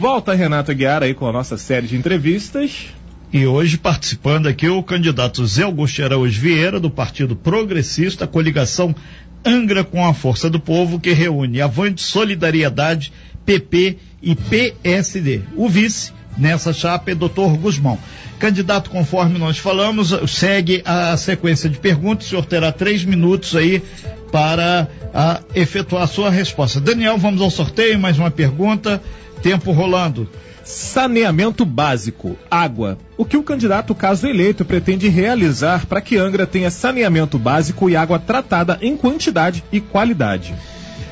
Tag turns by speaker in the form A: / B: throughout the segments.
A: Volta Renata Guiar aí com a nossa série de entrevistas.
B: E hoje participando aqui o candidato Zé Augusto Araújo Vieira, do Partido Progressista, coligação Angra com a Força do Povo, que reúne Avante Solidariedade, PP e PSD. O vice nessa chapa é doutor Guzmão. Candidato, conforme nós falamos, segue a sequência de perguntas. O senhor terá três minutos aí para a, efetuar a sua resposta. Daniel, vamos ao sorteio. Mais uma pergunta. Tempo rolando.
A: Saneamento básico, água. O que o candidato, caso eleito, pretende realizar para que Angra tenha saneamento básico e água tratada em quantidade e qualidade?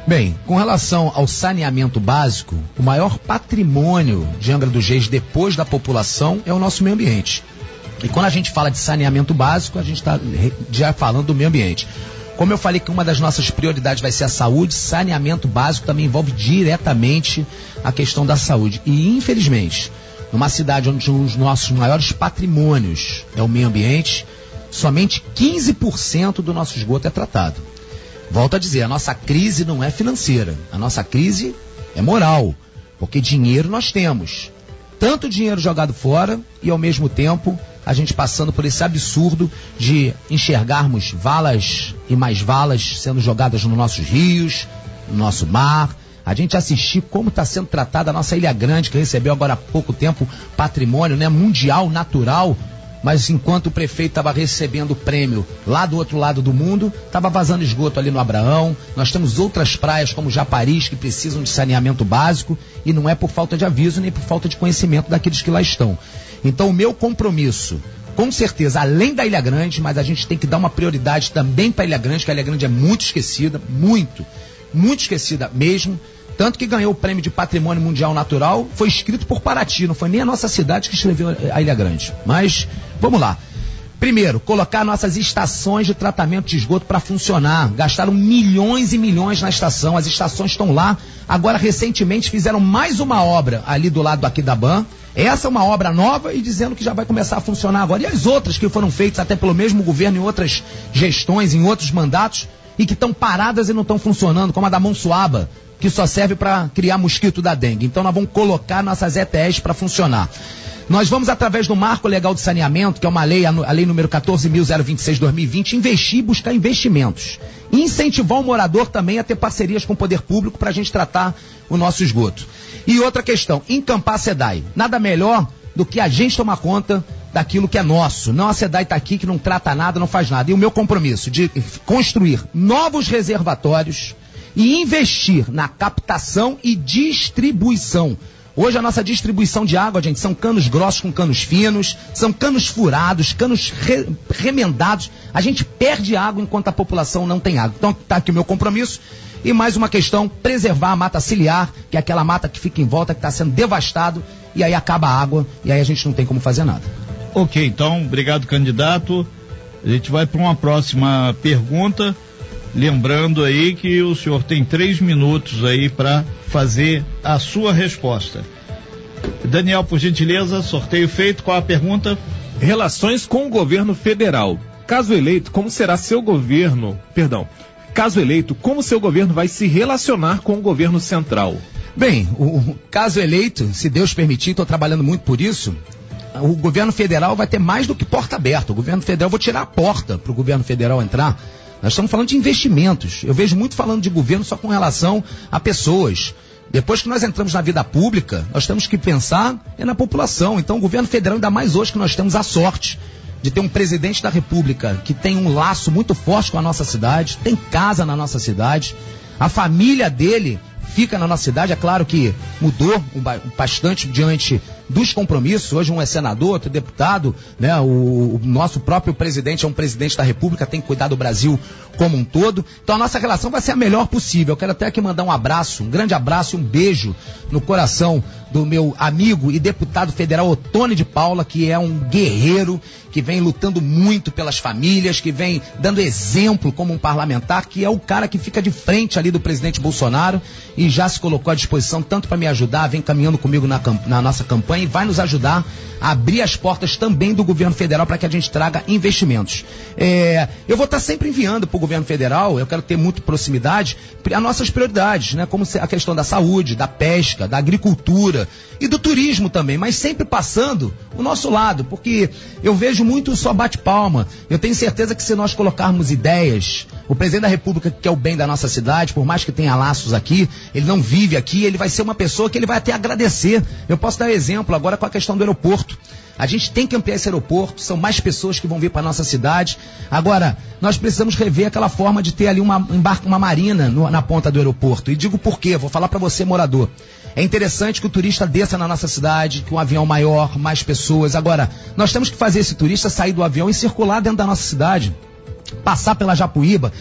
C: Bem, com relação ao saneamento básico, o maior patrimônio de Angra dos Reis depois da população é o nosso meio ambiente. E quando a gente fala de saneamento básico, a gente está já falando do meio ambiente. Como eu falei que uma das nossas prioridades vai ser a saúde, saneamento básico também envolve diretamente a questão da saúde. E infelizmente, numa cidade onde um dos nossos maiores patrimônios é o meio ambiente, somente 15% do nosso esgoto é tratado. Volto a dizer, a nossa crise não é financeira, a nossa crise é moral, porque dinheiro nós temos. Tanto dinheiro jogado fora e ao mesmo tempo a gente passando por esse absurdo de enxergarmos valas e mais valas sendo jogadas nos nossos rios, no nosso mar. A gente assistir como está sendo tratada a nossa Ilha Grande, que recebeu agora há pouco tempo patrimônio né, mundial natural mas enquanto o prefeito estava recebendo o prêmio lá do outro lado do mundo, estava vazando esgoto ali no Abraão. Nós temos outras praias como Japaris que precisam de saneamento básico e não é por falta de aviso nem por falta de conhecimento daqueles que lá estão. Então, o meu compromisso, com certeza, além da Ilha Grande, mas a gente tem que dar uma prioridade também para Ilha Grande, que a Ilha Grande é muito esquecida, muito, muito esquecida mesmo. Tanto que ganhou o prêmio de Patrimônio Mundial Natural, foi escrito por Paraty, não foi nem a nossa cidade que escreveu a Ilha Grande. Mas, vamos lá. Primeiro, colocar nossas estações de tratamento de esgoto para funcionar. Gastaram milhões e milhões na estação, as estações estão lá. Agora, recentemente, fizeram mais uma obra ali do lado aqui da BAN. Essa é uma obra nova e dizendo que já vai começar a funcionar agora. E as outras que foram feitas até pelo mesmo governo em outras gestões, em outros mandatos, e que estão paradas e não estão funcionando, como a da Monsuaba, que só serve para criar mosquito da dengue. Então nós vamos colocar nossas ETS para funcionar. Nós vamos, através do Marco Legal de Saneamento, que é uma lei, a lei número 14.026-2020, investir e buscar investimentos. E incentivar o morador também a ter parcerias com o poder público para a gente tratar o nosso esgoto. E outra questão, encampar a SEDAI. Nada melhor do que a gente tomar conta daquilo que é nosso. Não a SEDAI está aqui que não trata nada, não faz nada. E o meu compromisso de construir novos reservatórios, e investir na captação e distribuição. Hoje a nossa distribuição de água, gente, são canos grossos com canos finos, são canos furados, canos re, remendados. A gente perde água enquanto a população não tem água. Então está aqui o meu compromisso. E mais uma questão, preservar a mata ciliar, que é aquela mata que fica em volta, que está sendo devastado, e aí acaba a água, e aí a gente não tem como fazer nada.
B: Ok, então, obrigado, candidato. A gente vai para uma próxima pergunta. Lembrando aí que o senhor tem três minutos aí para fazer a sua resposta. Daniel, por gentileza, sorteio feito. Qual a pergunta?
A: Relações com o governo federal. Caso eleito, como será seu governo? Perdão. Caso eleito, como seu governo vai se relacionar com o governo central?
C: Bem, o, o caso eleito, se Deus permitir, estou trabalhando muito por isso. O governo federal vai ter mais do que porta aberta. O governo federal, vou tirar a porta para o governo federal entrar nós estamos falando de investimentos. Eu vejo muito falando de governo só com relação a pessoas. Depois que nós entramos na vida pública, nós temos que pensar é na população. Então, o governo federal, ainda mais hoje que nós temos a sorte de ter um presidente da República que tem um laço muito forte com a nossa cidade, tem casa na nossa cidade, a família dele fica na nossa cidade. É claro que mudou bastante diante dos compromissos. Hoje um é senador, outro é deputado, né? O, o, nosso próprio presidente é um presidente da República, tem que cuidar do Brasil como um todo. Então a nossa relação vai ser a melhor possível. Eu quero até aqui mandar um abraço, um grande abraço e um beijo no coração do meu amigo e deputado federal Otone de Paula, que é um guerreiro, que vem lutando muito pelas famílias, que vem dando exemplo como um parlamentar, que é o cara que fica de frente ali do presidente Bolsonaro e já se colocou à disposição tanto para me ajudar, vem caminhando comigo na, na nossa campanha e vai nos ajudar a abrir as portas também do governo federal para que a gente traga investimentos. É, eu vou estar sempre enviando para o governo federal, eu quero ter muito proximidade, as nossas prioridades, né? Como a questão da saúde, da pesca, da agricultura e do turismo também, mas sempre passando o nosso lado, porque eu vejo muito só bate-palma. Eu tenho certeza que se nós colocarmos ideias, o presidente da República que quer o bem da nossa cidade, por mais que tenha laços aqui, ele não vive aqui, ele vai ser uma pessoa que ele vai até agradecer. Eu posso dar exemplo agora com a questão do aeroporto. A gente tem que ampliar esse aeroporto, são mais pessoas que vão vir para nossa cidade. Agora, nós precisamos rever aquela forma de ter ali uma, uma marina no, na ponta do aeroporto. E digo por quê, vou falar para você, morador. É interessante que o turista desça na nossa cidade, que um avião maior, mais pessoas. Agora, nós temos que fazer esse turista sair do avião e circular dentro da nossa cidade. Passar pela Japuíba,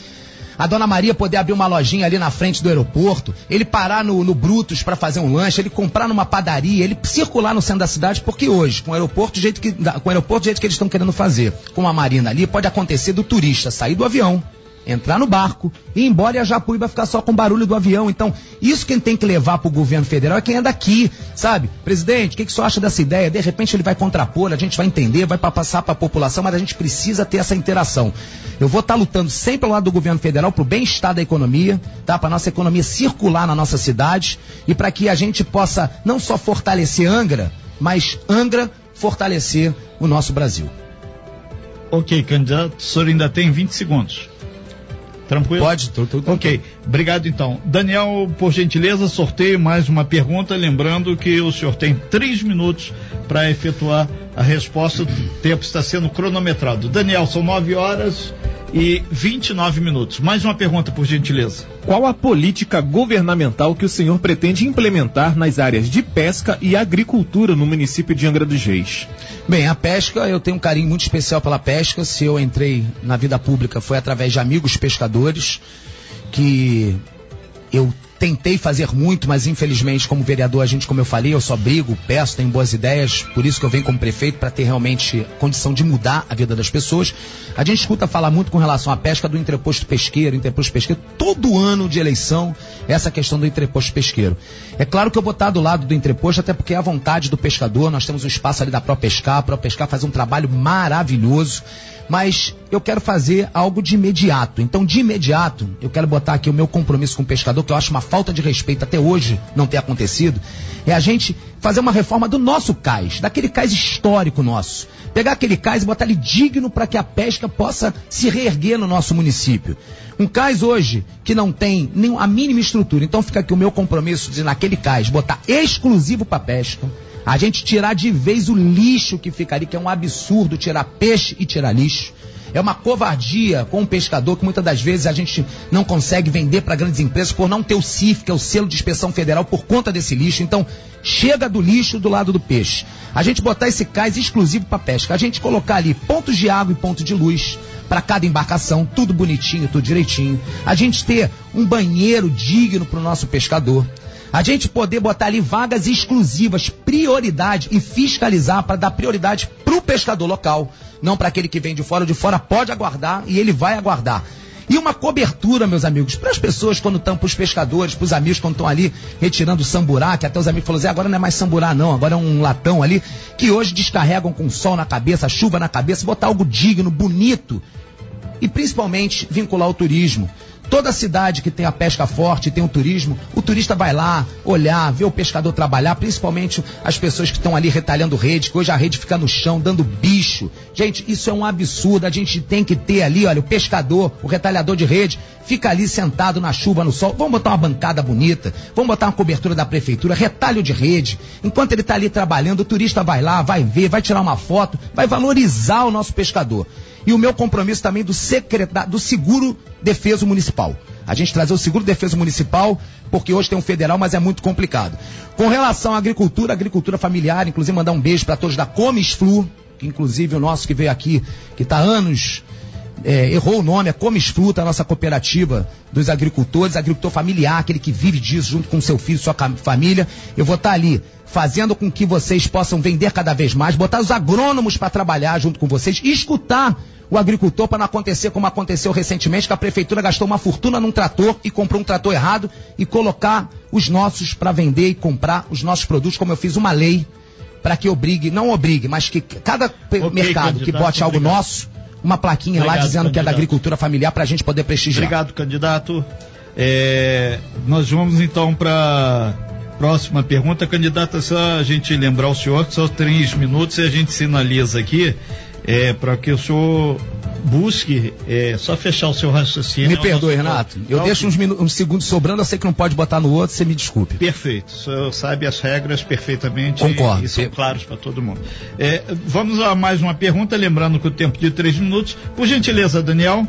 C: a dona Maria poder abrir uma lojinha ali na frente do aeroporto, ele parar no, no Brutus para fazer um lanche, ele comprar numa padaria, ele circular no centro da cidade, porque hoje, com o aeroporto do jeito que, com o aeroporto do jeito que eles estão querendo fazer, com a marina ali, pode acontecer do turista sair do avião, entrar no barco, ir embora e a Japuíba ficar só com o barulho do avião. Então, isso quem tem que levar para o governo federal é quem é daqui, sabe? Presidente, o que, que você acha dessa ideia? De repente ele vai contrapor, a gente vai entender, vai passar para a população, mas a gente precisa ter essa interação. Eu vou estar tá lutando sempre ao lado do governo federal para o bem-estar da economia, tá? Para nossa economia circular na nossa cidade e para que a gente possa não só fortalecer Angra, mas Angra fortalecer o nosso Brasil.
B: Ok, candidato, o senhor ainda tem 20 segundos. Tranquilo?
C: Pode, tô, tô, tô,
B: Ok, obrigado então. Daniel, por gentileza, sorteio mais uma pergunta, lembrando que o senhor tem três minutos para efetuar a resposta, o tempo está sendo cronometrado. Daniel, são nove horas e 29 minutos. Mais uma pergunta, por gentileza.
A: Qual a política governamental que o senhor pretende implementar nas áreas de pesca e agricultura no município de Angra dos Reis?
C: Bem, a pesca, eu tenho um carinho muito especial pela pesca. Se eu entrei na vida pública foi através de amigos pescadores que eu Tentei fazer muito, mas infelizmente, como vereador, a gente, como eu falei, eu só brigo, peço, tenho boas ideias, por isso que eu venho como prefeito, para ter realmente condição de mudar a vida das pessoas. A gente escuta falar muito com relação à pesca do entreposto pesqueiro, entreposto pesqueiro, todo ano de eleição, essa questão do entreposto pesqueiro. É claro que eu vou estar do lado do entreposto, até porque é a vontade do pescador, nós temos um espaço ali da ProPescar, a ProPescar faz um trabalho maravilhoso mas eu quero fazer algo de imediato. Então, de imediato, eu quero botar aqui o meu compromisso com o pescador, que eu acho uma falta de respeito até hoje não ter acontecido, é a gente fazer uma reforma do nosso cais, daquele cais histórico nosso. Pegar aquele cais e botar ele digno para que a pesca possa se reerguer no nosso município. Um cais hoje que não tem nem a mínima estrutura. Então fica aqui o meu compromisso de naquele cais botar exclusivo para pesca a gente tirar de vez o lixo que fica ali, que é um absurdo tirar peixe e tirar lixo. É uma covardia com o pescador que muitas das vezes a gente não consegue vender para grandes empresas por não ter o CIF, que é o selo de inspeção federal, por conta desse lixo. Então, chega do lixo do lado do peixe. A gente botar esse cais exclusivo para pesca. A gente colocar ali pontos de água e ponto de luz para cada embarcação, tudo bonitinho, tudo direitinho. A gente ter um banheiro digno para o nosso pescador. A gente poder botar ali vagas exclusivas, prioridade e fiscalizar para dar prioridade para o pescador local, não para aquele que vem de fora. De fora pode aguardar e ele vai aguardar. E uma cobertura, meus amigos, para as pessoas quando estão, para os pescadores, para os amigos quando estão ali retirando samburá, que até os amigos falaram assim, agora não é mais samburá não, agora é um latão ali, que hoje descarregam com sol na cabeça, chuva na cabeça, botar algo digno, bonito, e principalmente vincular o turismo. Toda cidade que tem a pesca forte, tem o turismo, o turista vai lá olhar, ver o pescador trabalhar, principalmente as pessoas que estão ali retalhando rede, que hoje a rede fica no chão, dando bicho. Gente, isso é um absurdo. A gente tem que ter ali, olha, o pescador, o retalhador de rede, fica ali sentado na chuva, no sol. Vamos botar uma bancada bonita, vamos botar uma cobertura da prefeitura, retalho de rede. Enquanto ele está ali trabalhando, o turista vai lá, vai ver, vai tirar uma foto, vai valorizar o nosso pescador e o meu compromisso também do secretário, do seguro defeso municipal. A gente trazer o seguro defeso municipal, porque hoje tem um federal, mas é muito complicado. Com relação à agricultura, agricultura familiar, inclusive mandar um beijo para todos da Comes Flu, que inclusive o nosso que veio aqui, que está anos é, errou o nome, é Comes Fruta, a nossa cooperativa dos agricultores, agricultor familiar, aquele que vive disso junto com seu filho, sua família. Eu vou estar tá ali fazendo com que vocês possam vender cada vez mais, botar os agrônomos para trabalhar junto com vocês e escutar o agricultor para não acontecer como aconteceu recentemente, que a prefeitura gastou uma fortuna num trator e comprou um trator errado e colocar os nossos para vender e comprar os nossos produtos, como eu fiz uma lei para que obrigue, não obrigue, mas que cada okay, mercado que bote algo obrigado. nosso, uma plaquinha obrigado, lá dizendo candidato. que é da agricultura familiar para a gente poder prestigiar.
B: Obrigado, candidato. É, nós vamos então para próxima pergunta, candidata, só a gente lembrar o senhor que só três minutos e a gente sinaliza aqui é, para que o senhor busque é, só fechar o seu raciocínio.
C: Me perdoe, Renato. Eu deixo uns, uns, segundos sobrando, eu sei que não pode botar no outro, você me desculpe.
B: Perfeito. O senhor sabe as regras perfeitamente
C: Concordo.
B: E, e são claros para todo mundo. É, vamos a mais uma pergunta, lembrando que o tempo de três minutos. Por gentileza, Daniel.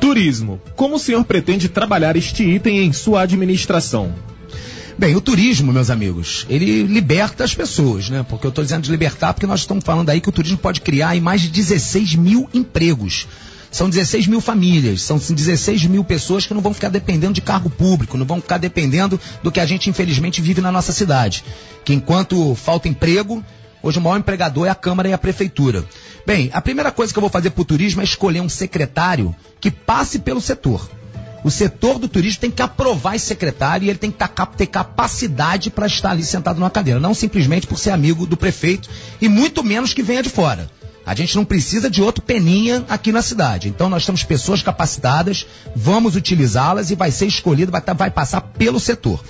A: Turismo. Como o senhor pretende trabalhar este item em sua administração?
C: Bem, o turismo, meus amigos, ele liberta as pessoas, né? Porque eu estou dizendo de libertar porque nós estamos falando aí que o turismo pode criar mais de 16 mil empregos. São 16 mil famílias, são 16 mil pessoas que não vão ficar dependendo de cargo público, não vão ficar dependendo do que a gente infelizmente vive na nossa cidade. Que enquanto falta emprego, hoje o maior empregador é a Câmara e a Prefeitura. Bem, a primeira coisa que eu vou fazer para o turismo é escolher um secretário que passe pelo setor. O setor do turismo tem que aprovar esse secretário e ele tem que ter capacidade para estar ali sentado numa cadeira, não simplesmente por ser amigo do prefeito e muito menos que venha de fora. A gente não precisa de outro peninha aqui na cidade. Então nós temos pessoas capacitadas, vamos utilizá-las e vai ser escolhido, vai, tá, vai passar pelo setor.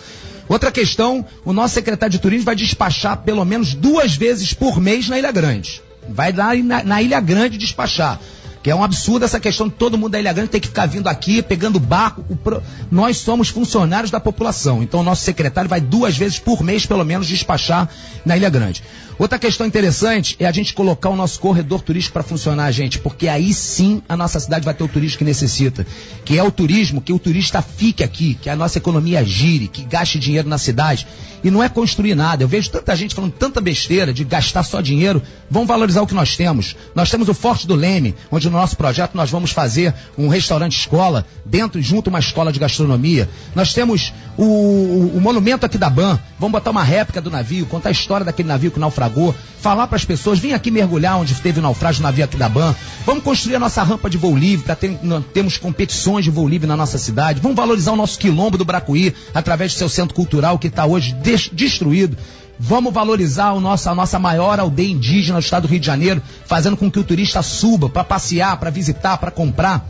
C: Outra questão, o nosso secretário de turismo vai despachar pelo menos duas vezes por mês na Ilha Grande. Vai lá na, na Ilha Grande despachar. Que é um absurdo essa questão de todo mundo da Ilha Grande ter que ficar vindo aqui, pegando barco. Pro... Nós somos funcionários da população. Então o nosso secretário vai duas vezes por mês, pelo menos, despachar na Ilha Grande. Outra questão interessante é a gente colocar o nosso corredor turístico para funcionar, gente, porque aí sim a nossa cidade vai ter o turismo que necessita. Que é o turismo, que o turista fique aqui, que a nossa economia gire, que gaste dinheiro na cidade. E não é construir nada. Eu vejo tanta gente falando tanta besteira de gastar só dinheiro. Vamos valorizar o que nós temos. Nós temos o Forte do Leme, onde no nosso projeto nós vamos fazer um restaurante escola, dentro, junto uma escola de gastronomia. Nós temos o, o, o monumento aqui da BAN. Vamos botar uma réplica do navio, contar a história daquele navio que naufragou, falar para as pessoas, vem aqui mergulhar onde teve o naufrágio do navio aqui da BAN. Vamos construir a nossa rampa de voo livre, para ter, termos competições de voo livre na nossa cidade. Vamos valorizar o nosso quilombo do Bracuí, através do seu centro cultural que está hoje destruído. Vamos valorizar a nossa maior aldeia indígena do estado do Rio de Janeiro, fazendo com que o turista suba para passear, para visitar, para comprar.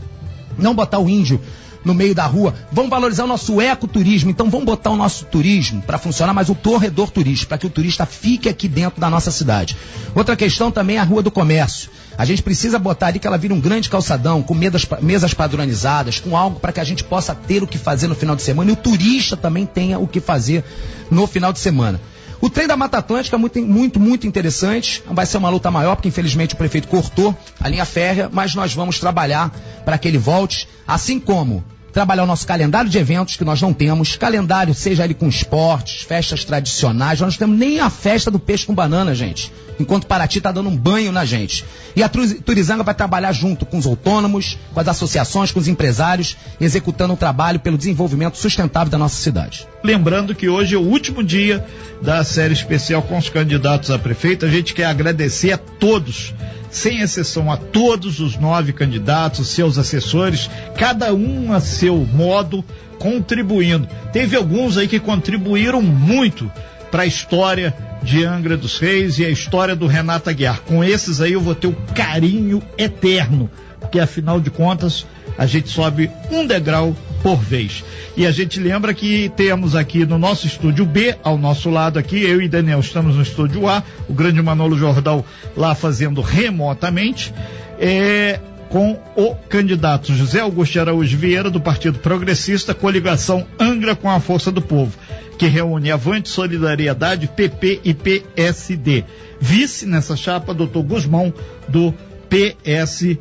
C: Não botar o índio no meio da rua. Vamos valorizar o nosso ecoturismo. Então vamos botar o nosso turismo para funcionar, mas o corredor turístico, para que o turista fique aqui dentro da nossa cidade. Outra questão também é a Rua do Comércio. A gente precisa botar ali que ela vira um grande calçadão, com mesas, mesas padronizadas, com algo para que a gente possa ter o que fazer no final de semana e o turista também tenha o que fazer no final de semana. O trem da Mata Atlântica é muito, muito, muito interessante. Vai ser uma luta maior, porque infelizmente o prefeito cortou a linha férrea, mas nós vamos trabalhar para que ele volte, assim como trabalhar o nosso calendário de eventos que nós não temos, calendário seja ele com esportes, festas tradicionais, nós não temos nem a festa do peixe com banana, gente. Enquanto Paraty está dando um banho na gente. E a Turizanga vai trabalhar junto com os autônomos, com as associações, com os empresários, executando um trabalho pelo desenvolvimento sustentável da nossa cidade.
B: Lembrando que hoje é o último dia da série especial com os candidatos a prefeito. A gente quer agradecer a todos sem exceção a todos os nove candidatos, seus assessores, cada um a seu modo, contribuindo. Teve alguns aí que contribuíram muito para a história de Angra dos Reis e a história do Renato Aguiar. Com esses aí eu vou ter o carinho eterno, porque afinal de contas a gente sobe um degrau por vez. E a gente lembra que temos aqui no nosso estúdio B, ao nosso lado aqui, eu e Daniel estamos no estúdio A, o grande Manolo Jordal lá fazendo remotamente, é, com o candidato José Augusto Araújo Vieira, do Partido Progressista, coligação Angra com a Força do Povo, que reúne Avante Solidariedade, PP e PSD. Vice nessa chapa, doutor Guzmão, do PSD.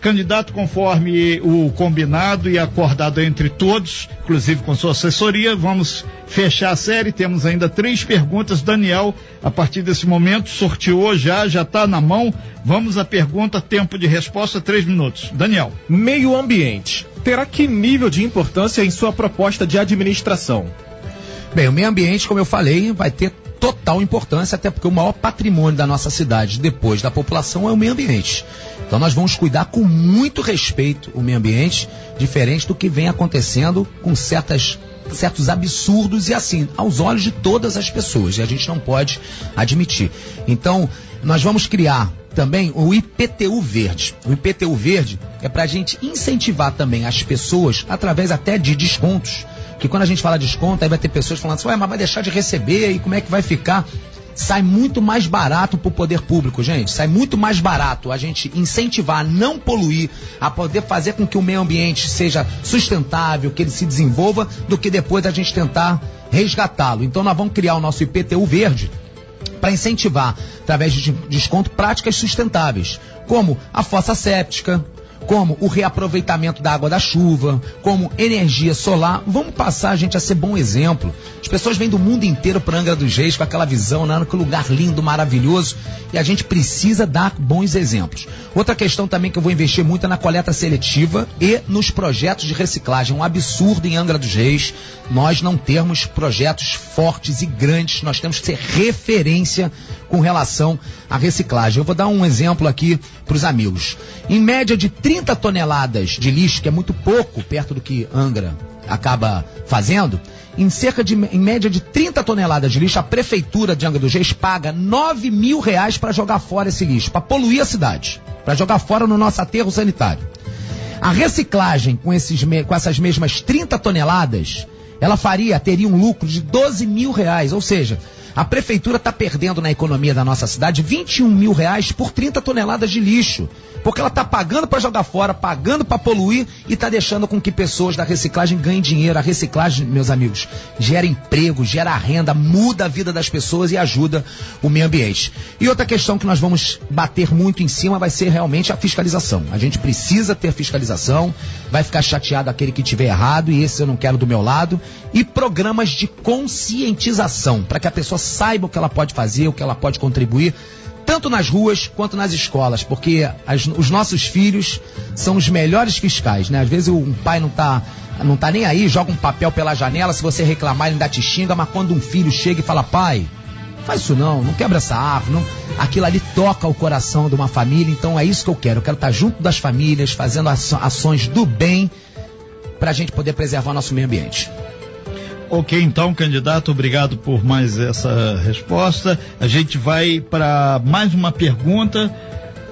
B: Candidato conforme o combinado e acordado entre todos, inclusive com sua assessoria, vamos fechar a série. Temos ainda três perguntas. Daniel, a partir desse momento, sorteou já, já está na mão. Vamos à pergunta, tempo de resposta, três minutos. Daniel.
A: Meio ambiente. Terá que nível de importância em sua proposta de administração?
C: Bem, o meio ambiente, como eu falei, vai ter total importância, até porque o maior patrimônio da nossa cidade, depois da população, é o meio ambiente. Então nós vamos cuidar com muito respeito o meio ambiente, diferente do que vem acontecendo com certas certos absurdos e assim, aos olhos de todas as pessoas, e a gente não pode admitir. Então, nós vamos criar também o IPTU verde. O IPTU verde é para a gente incentivar também as pessoas através até de descontos. Que quando a gente fala desconto, aí vai ter pessoas falando assim, Ué, mas vai deixar de receber e como é que vai ficar? sai muito mais barato para o poder público, gente. Sai muito mais barato a gente incentivar a não poluir, a poder fazer com que o meio ambiente seja sustentável, que ele se desenvolva, do que depois a gente tentar resgatá-lo. Então nós vamos criar o nosso IPTU verde para incentivar, através de desconto, práticas sustentáveis, como a fossa séptica, como o reaproveitamento da água da chuva, como energia solar. Vamos passar, gente, a ser bom exemplo. As pessoas vêm do mundo inteiro para Angra dos Reis com aquela visão, né? Que lugar lindo, maravilhoso. E a gente precisa dar bons exemplos. Outra questão também que eu vou investir muito é na coleta seletiva e nos projetos de reciclagem. Um absurdo em Angra dos Reis nós não termos projetos fortes e grandes. Nós temos que ser referência com relação à reciclagem. Eu vou dar um exemplo aqui para os amigos. Em média de 30 toneladas de lixo, que é muito pouco perto do que Angra acaba fazendo, em cerca de, em média de 30 toneladas de lixo, a prefeitura de Angra dos Reis paga 9 mil reais para jogar fora esse lixo, para poluir a cidade, para jogar fora no nosso aterro sanitário. A reciclagem com, esses, com essas mesmas 30 toneladas, ela faria, teria um lucro de 12 mil reais, ou seja, a prefeitura está perdendo na economia da nossa cidade 21 mil reais por 30 toneladas de lixo. Porque ela está pagando para jogar fora, pagando para poluir e está deixando com que pessoas da reciclagem ganhem dinheiro. A reciclagem, meus amigos, gera emprego, gera renda, muda a vida das pessoas e ajuda o meio ambiente. E outra questão que nós vamos bater muito em cima vai ser realmente a fiscalização. A gente precisa ter fiscalização, vai ficar chateado aquele que tiver errado e esse eu não quero do meu lado. E programas de conscientização para que a pessoa saiba o que ela pode fazer, o que ela pode contribuir, tanto nas ruas quanto nas escolas, porque as, os nossos filhos são os melhores fiscais, né? Às vezes um pai não está não tá nem aí, joga um papel pela janela, se você reclamar ele ainda te xinga, mas quando um filho chega e fala, pai, faz isso não, não quebra essa árvore, não. aquilo ali toca o coração de uma família, então é isso que eu quero, eu quero estar junto das famílias, fazendo ações do bem, para a gente poder preservar nosso meio ambiente.
B: Ok, então, candidato, obrigado por mais essa resposta. A gente vai para mais uma pergunta.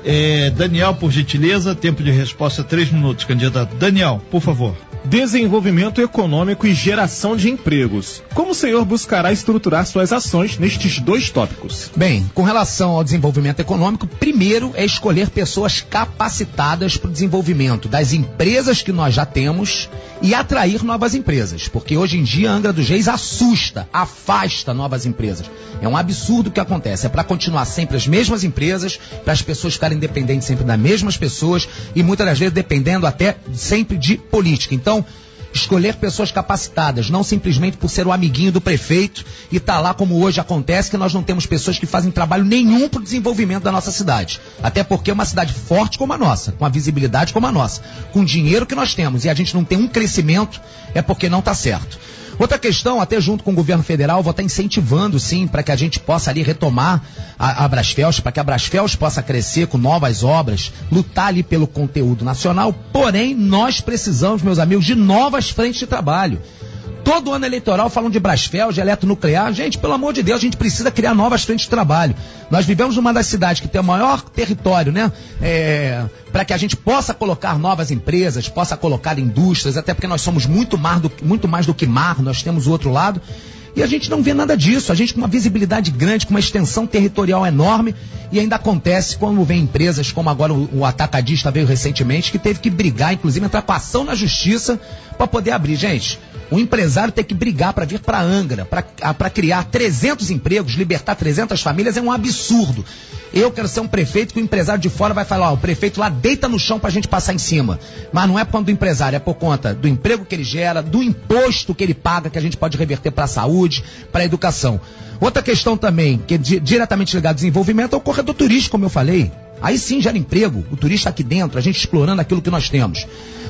B: É, Daniel, por gentileza, tempo de resposta três minutos, candidato. Daniel, por favor
A: desenvolvimento econômico e geração de empregos. Como o senhor buscará estruturar suas ações nestes dois tópicos?
C: Bem, com relação ao desenvolvimento econômico, primeiro é escolher pessoas capacitadas para o desenvolvimento das empresas que nós já temos e atrair novas empresas, porque hoje em dia a Angra dos Reis assusta, afasta novas empresas. É um absurdo o que acontece. É para continuar sempre as mesmas empresas, para as pessoas ficarem dependentes sempre das mesmas pessoas e muitas das vezes dependendo até sempre de política. Então, escolher pessoas capacitadas, não simplesmente por ser o amiguinho do prefeito e tá lá como hoje acontece, que nós não temos pessoas que fazem trabalho nenhum para o desenvolvimento da nossa cidade. Até porque é uma cidade forte como a nossa, com a visibilidade como a nossa, com o dinheiro que nós temos e a gente não tem um crescimento, é porque não está certo. Outra questão, até junto com o governo federal, vou estar incentivando sim para que a gente possa ali retomar a, a Brasfels, para que a Brasfels possa crescer com novas obras, lutar ali pelo conteúdo nacional. Porém, nós precisamos, meus amigos, de novas frentes de trabalho. Todo ano eleitoral falam de Brasfel, de eletronuclear. Gente, pelo amor de Deus, a gente precisa criar novas frentes de trabalho. Nós vivemos numa das cidades que tem o maior território, né? É, para que a gente possa colocar novas empresas, possa colocar indústrias, até porque nós somos muito mais do, muito mais do que mar, nós temos o outro lado. E a gente não vê nada disso. A gente com uma visibilidade grande, com uma extensão territorial enorme, e ainda acontece quando vem empresas como agora o, o atacadista veio recentemente, que teve que brigar, inclusive entrar com ação na justiça para poder abrir. Gente, o empresário tem que brigar para vir para Angra, para criar 300 empregos, libertar 300 famílias, é um absurdo. Eu quero ser um prefeito que o empresário de fora vai falar, ó, o prefeito lá deita no chão para a gente passar em cima. Mas não é por conta do empresário, é por conta do emprego que ele gera, do imposto que ele paga, que a gente pode reverter para a saúde saúde, para a educação. Outra questão também, que é di diretamente ligada ao desenvolvimento, é o corredor turístico, como eu falei. Aí sim gera emprego, o turista aqui dentro, a gente explorando aquilo que nós temos.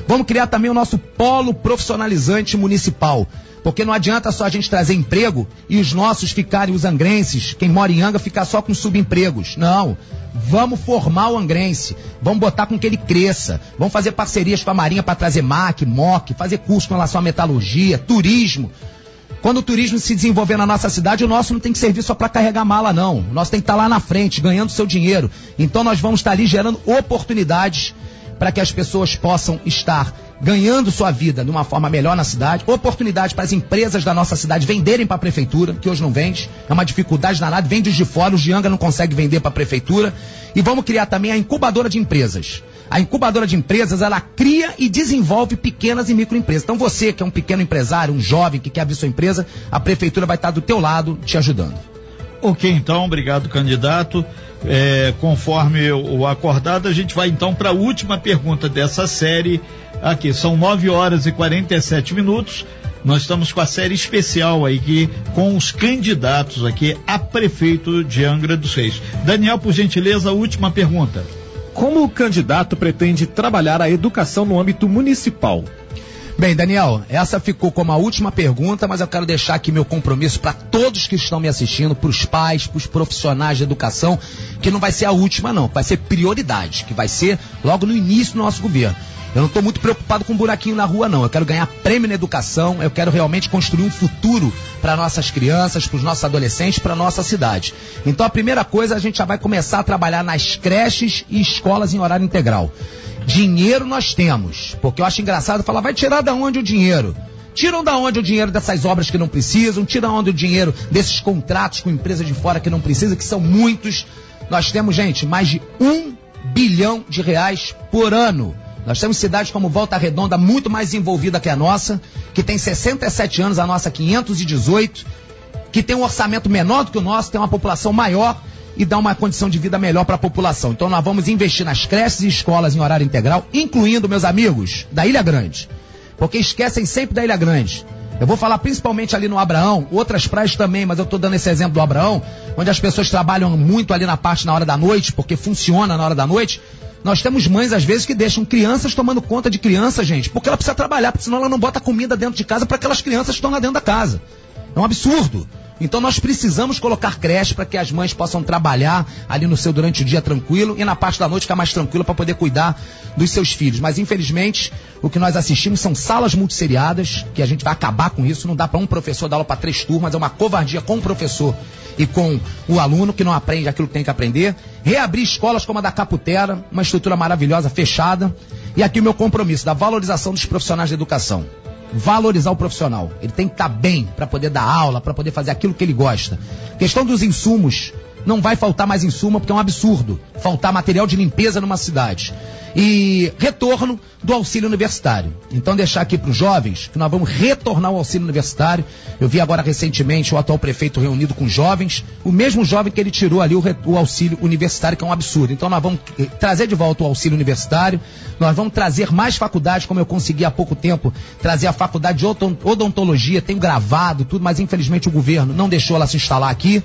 C: Vamos criar também o nosso polo profissionalizante municipal. Porque não adianta só a gente trazer emprego e os nossos ficarem, os angrenses, quem mora em Anga, ficar só com subempregos. Não. Vamos formar o angrense. Vamos botar com que ele cresça. Vamos fazer parcerias com a Marinha para trazer MAC, MOC, fazer curso com relação à metalurgia, turismo. Quando o turismo se desenvolver na nossa cidade, o nosso não tem que servir só para carregar mala, não. O nosso tem que estar tá lá na frente, ganhando seu dinheiro. Então nós vamos estar ali gerando oportunidades para que as pessoas possam estar ganhando sua vida de uma forma melhor na cidade, oportunidade para as empresas da nossa cidade venderem para a prefeitura, que hoje não vende, é uma dificuldade danada, vende de fora, os de Anga não consegue vender para a prefeitura, e vamos criar também a incubadora de empresas. A incubadora de empresas, ela cria e desenvolve pequenas e microempresas. Então você que é um pequeno empresário, um jovem que quer abrir sua empresa, a prefeitura vai estar do teu lado te ajudando.
B: Ok, então, obrigado, candidato. É, conforme o acordado, a gente vai então para a última pergunta dessa série aqui. São 9 horas e 47 minutos. Nós estamos com a série especial aí que, com os candidatos aqui a prefeito de Angra dos Reis. Daniel, por gentileza, a última pergunta.
A: Como o candidato pretende trabalhar a educação no âmbito municipal?
C: Bem, Daniel, essa ficou como a última pergunta, mas eu quero deixar aqui meu compromisso para todos que estão me assistindo, para os pais, para os profissionais de educação, que não vai ser a última, não, vai ser prioridade, que vai ser logo no início do nosso governo. Eu não estou muito preocupado com um buraquinho na rua, não. Eu quero ganhar prêmio na educação, eu quero realmente construir um futuro para nossas crianças, para os nossos adolescentes, para nossa cidade. Então a primeira coisa, a gente já vai começar a trabalhar nas creches e escolas em horário integral. Dinheiro nós temos, porque eu acho engraçado falar, vai tirar da onde o dinheiro? Tiram da onde o dinheiro dessas obras que não precisam, tiram onde o dinheiro desses contratos com empresas de fora que não precisam, que são muitos. Nós temos, gente, mais de um bilhão de reais por ano nós temos cidades como Volta Redonda muito mais envolvida que a nossa, que tem 67 anos, a nossa 518, que tem um orçamento menor do que o nosso, tem uma população maior e dá uma condição de vida melhor para a população. Então nós vamos investir nas creches e escolas em horário integral, incluindo, meus amigos, da Ilha Grande. Porque esquecem sempre da Ilha Grande. Eu vou falar principalmente ali no Abraão, outras praias também, mas eu estou dando esse exemplo do Abraão, onde as pessoas trabalham muito ali na parte na hora da noite, porque funciona na hora da noite. Nós temos mães, às vezes, que deixam crianças tomando conta de crianças, gente, porque ela precisa trabalhar, porque senão ela não bota comida dentro de casa para aquelas crianças que estão lá dentro da casa. É um absurdo. Então nós precisamos colocar creche para que as mães possam trabalhar ali no seu durante o dia tranquilo e na parte da noite ficar mais tranquilo para poder cuidar dos seus filhos. Mas infelizmente o que nós assistimos são salas multisseriadas, que a gente vai acabar com isso. Não dá para um professor dar aula para três turmas, é uma covardia com o professor e com o aluno que não aprende aquilo que tem que aprender. Reabrir escolas como a da Caputera, uma estrutura maravilhosa, fechada. E aqui o meu compromisso da valorização dos profissionais de educação valorizar o profissional. Ele tem que estar tá bem para poder dar aula, para poder fazer aquilo que ele gosta. Questão dos insumos. Não vai faltar mais insumo porque é um absurdo faltar material de limpeza numa cidade e retorno do auxílio universitário. Então, deixar aqui para os jovens que nós vamos retornar o auxílio universitário. Eu vi agora recentemente o atual prefeito reunido com jovens, o mesmo jovem que ele tirou ali o, o auxílio universitário, que é um absurdo. Então, nós vamos eh, trazer de volta o auxílio universitário, nós vamos trazer mais faculdades, como eu consegui há pouco tempo, trazer a faculdade de odontologia, tenho gravado tudo, mas infelizmente o governo não deixou ela se instalar aqui.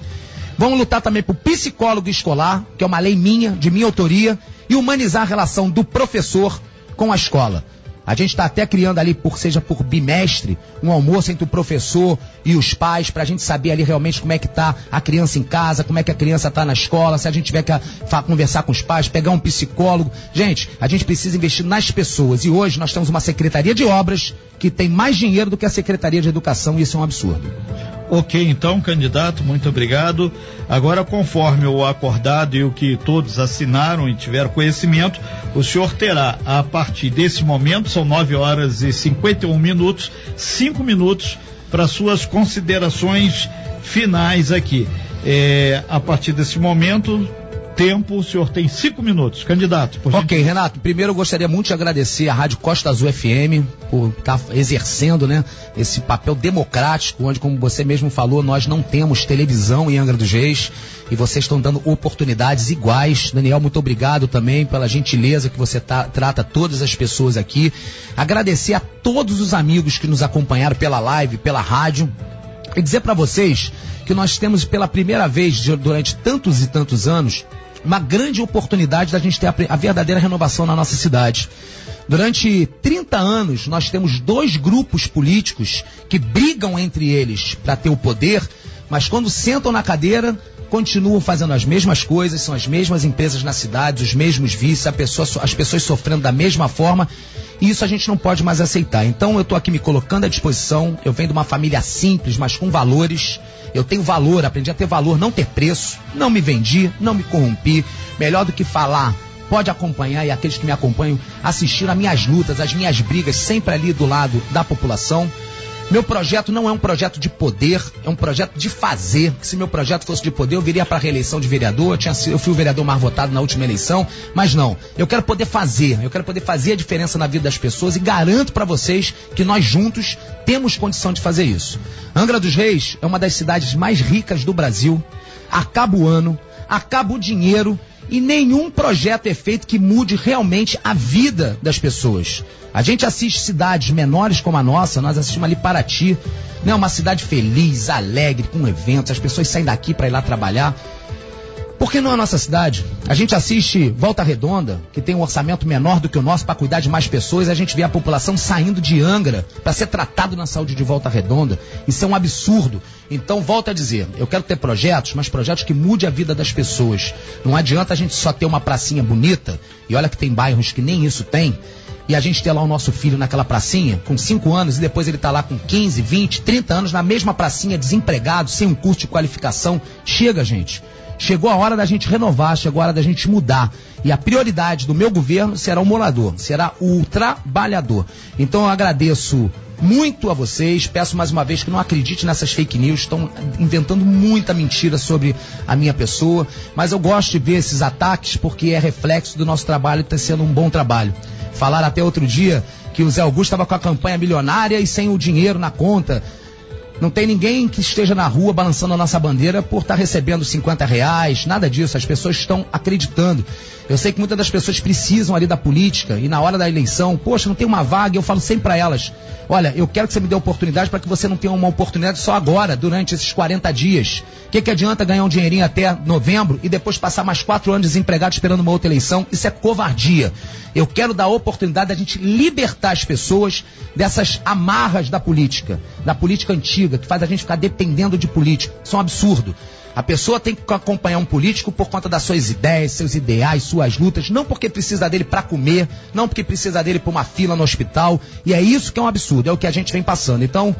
C: Vamos lutar também por psicólogo escolar, que é uma lei minha, de minha autoria, e humanizar a relação do professor com a escola. A gente está até criando ali, por seja por bimestre, um almoço entre o professor e os pais, para a gente saber ali realmente como é que está a criança em casa, como é que a criança está na escola, se a gente tiver que conversar com os pais, pegar um psicólogo. Gente, a gente precisa investir nas pessoas. E hoje nós temos uma Secretaria de Obras que tem mais dinheiro do que a Secretaria de Educação, e isso é um absurdo.
B: Ok, então, candidato, muito obrigado. Agora, conforme o acordado e o que todos assinaram e tiveram conhecimento, o senhor terá, a partir desse momento, são 9 horas e 51 minutos, cinco minutos para suas considerações finais aqui. É, a partir desse momento, tempo, o senhor tem cinco minutos. Candidato,
C: por Ok, gente... Renato, primeiro eu gostaria muito de agradecer a Rádio Costa Azul FM por estar tá exercendo né, esse papel democrático, onde, como você mesmo falou, nós não temos televisão em Angra dos Reis e vocês estão dando oportunidades iguais. Daniel, muito obrigado também pela gentileza que você tá, trata todas as pessoas aqui. Agradecer a todos os amigos que nos acompanharam pela live, pela rádio e dizer para vocês que nós temos pela primeira vez durante tantos e tantos anos uma grande oportunidade da gente ter a, a verdadeira renovação na nossa cidade. Durante 30 anos, nós temos dois grupos políticos que brigam entre eles para ter o poder, mas quando sentam na cadeira, continuam fazendo as mesmas coisas, são as mesmas empresas na cidade, os mesmos vícios, pessoa, as pessoas sofrendo da mesma forma, e isso a gente não pode mais aceitar. Então eu estou aqui me colocando à disposição, eu venho de uma família simples, mas com valores, eu tenho valor, aprendi a ter valor, não ter preço, não me vendi, não me corrompi, melhor do que falar pode acompanhar e aqueles que me acompanham assistiram as minhas lutas, as minhas brigas, sempre ali do lado da população. Meu projeto não é um projeto de poder, é um projeto de fazer. Se meu projeto fosse de poder, eu viria para a reeleição de vereador. Eu, tinha, eu fui o vereador mais votado na última eleição, mas não. Eu quero poder fazer, eu quero poder fazer a diferença na vida das pessoas e garanto para vocês que nós juntos temos condição de fazer isso. Angra dos Reis é uma das cidades mais ricas do Brasil. Acaba o ano, acaba o dinheiro e nenhum projeto é feito que mude realmente a vida das pessoas. A gente assiste cidades menores como a nossa, nós assistimos ali Paraty, né, uma cidade feliz, alegre, com eventos, as pessoas saem daqui para ir lá trabalhar. Por que não a nossa cidade? A gente assiste Volta Redonda, que tem um orçamento menor do que o nosso para cuidar de mais pessoas, a gente vê a população saindo de Angra para ser tratado na saúde de Volta Redonda. Isso é um absurdo. Então, volto a dizer, eu quero ter projetos, mas projetos que mude a vida das pessoas. Não adianta a gente só ter uma pracinha bonita, e olha que tem bairros que nem isso tem, e a gente ter lá o nosso filho naquela pracinha, com 5 anos, e depois ele tá lá com 15, 20, 30 anos, na mesma pracinha, desempregado, sem um curso de qualificação. Chega, gente. Chegou a hora da gente renovar, chegou a hora da gente mudar. E a prioridade do meu governo será o morador, será o trabalhador. Então eu agradeço muito a vocês. Peço mais uma vez que não acredite nessas fake news. Estão inventando muita mentira sobre a minha pessoa. Mas eu gosto de ver esses ataques porque é reflexo do nosso trabalho e está sendo um bom trabalho. Falaram até outro dia que o Zé Augusto estava com a campanha milionária e sem o dinheiro na conta. Não tem ninguém que esteja na rua balançando a nossa bandeira por estar tá recebendo 50 reais, nada disso. As pessoas estão acreditando. Eu sei que muitas das pessoas precisam ali da política e na hora da eleição, poxa, não tem uma vaga, eu falo sempre para elas: olha, eu quero que você me dê oportunidade para que você não tenha uma oportunidade só agora, durante esses 40 dias. O que, que adianta ganhar um dinheirinho até novembro e depois passar mais quatro anos desempregado esperando uma outra eleição? Isso é covardia. Eu quero dar a oportunidade da gente libertar as pessoas dessas amarras da política, da política antiga, que faz a gente ficar dependendo de político. Isso é um absurdo. A pessoa tem que acompanhar um político por conta das suas ideias, seus ideais, suas lutas, não porque precisa dele para comer, não porque precisa dele para uma fila no hospital. E é isso que é um absurdo, é o que a gente vem passando. Então,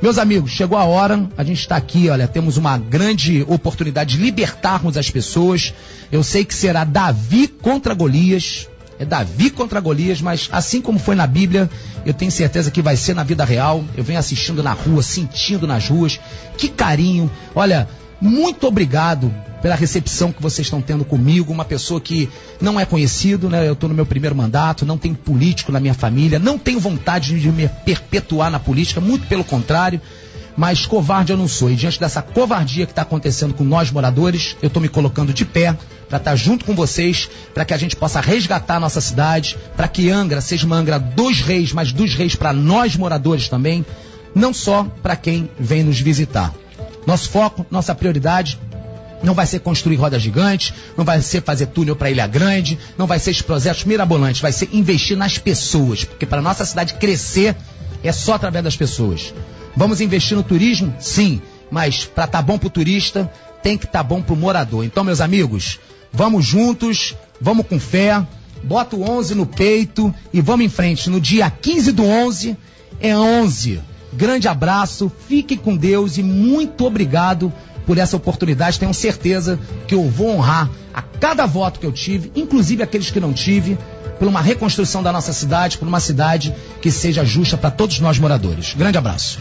C: meus amigos, chegou a hora, a gente está aqui, olha, temos uma grande oportunidade de libertarmos as pessoas. Eu sei que será Davi contra Golias, é Davi contra Golias, mas assim como foi na Bíblia, eu tenho certeza que vai ser na vida real. Eu venho assistindo na rua, sentindo nas ruas. Que carinho. Olha, muito obrigado pela recepção que vocês estão tendo comigo, uma pessoa que não é conhecido, né? Eu estou no meu primeiro mandato, não tenho político na minha família, não tenho vontade de me perpetuar na política, muito pelo contrário. Mas covarde eu não sou. E diante dessa covardia que está acontecendo com nós moradores, eu estou me colocando de pé para estar tá junto com vocês, para que a gente possa resgatar a nossa cidade, para que Angra seja uma Angra dos reis, mas dos reis para nós moradores também, não só para quem vem nos visitar. Nosso foco, nossa prioridade não vai ser construir roda gigante, não vai ser fazer túnel para Ilha Grande, não vai ser esses projetos mirabolantes, vai ser investir nas pessoas, porque para nossa cidade crescer é só através das pessoas. Vamos investir no turismo? Sim, mas para estar tá bom para o turista, tem que estar tá bom para o morador. Então, meus amigos, vamos juntos, vamos com fé, bota o 11 no peito e vamos em frente. No dia 15 do 11 é 11. Grande abraço, fique com Deus e muito obrigado por essa oportunidade. Tenho certeza que eu vou honrar a cada voto que eu tive, inclusive aqueles que não tive, por uma reconstrução da nossa cidade, por uma cidade que seja justa para todos nós moradores. Grande abraço.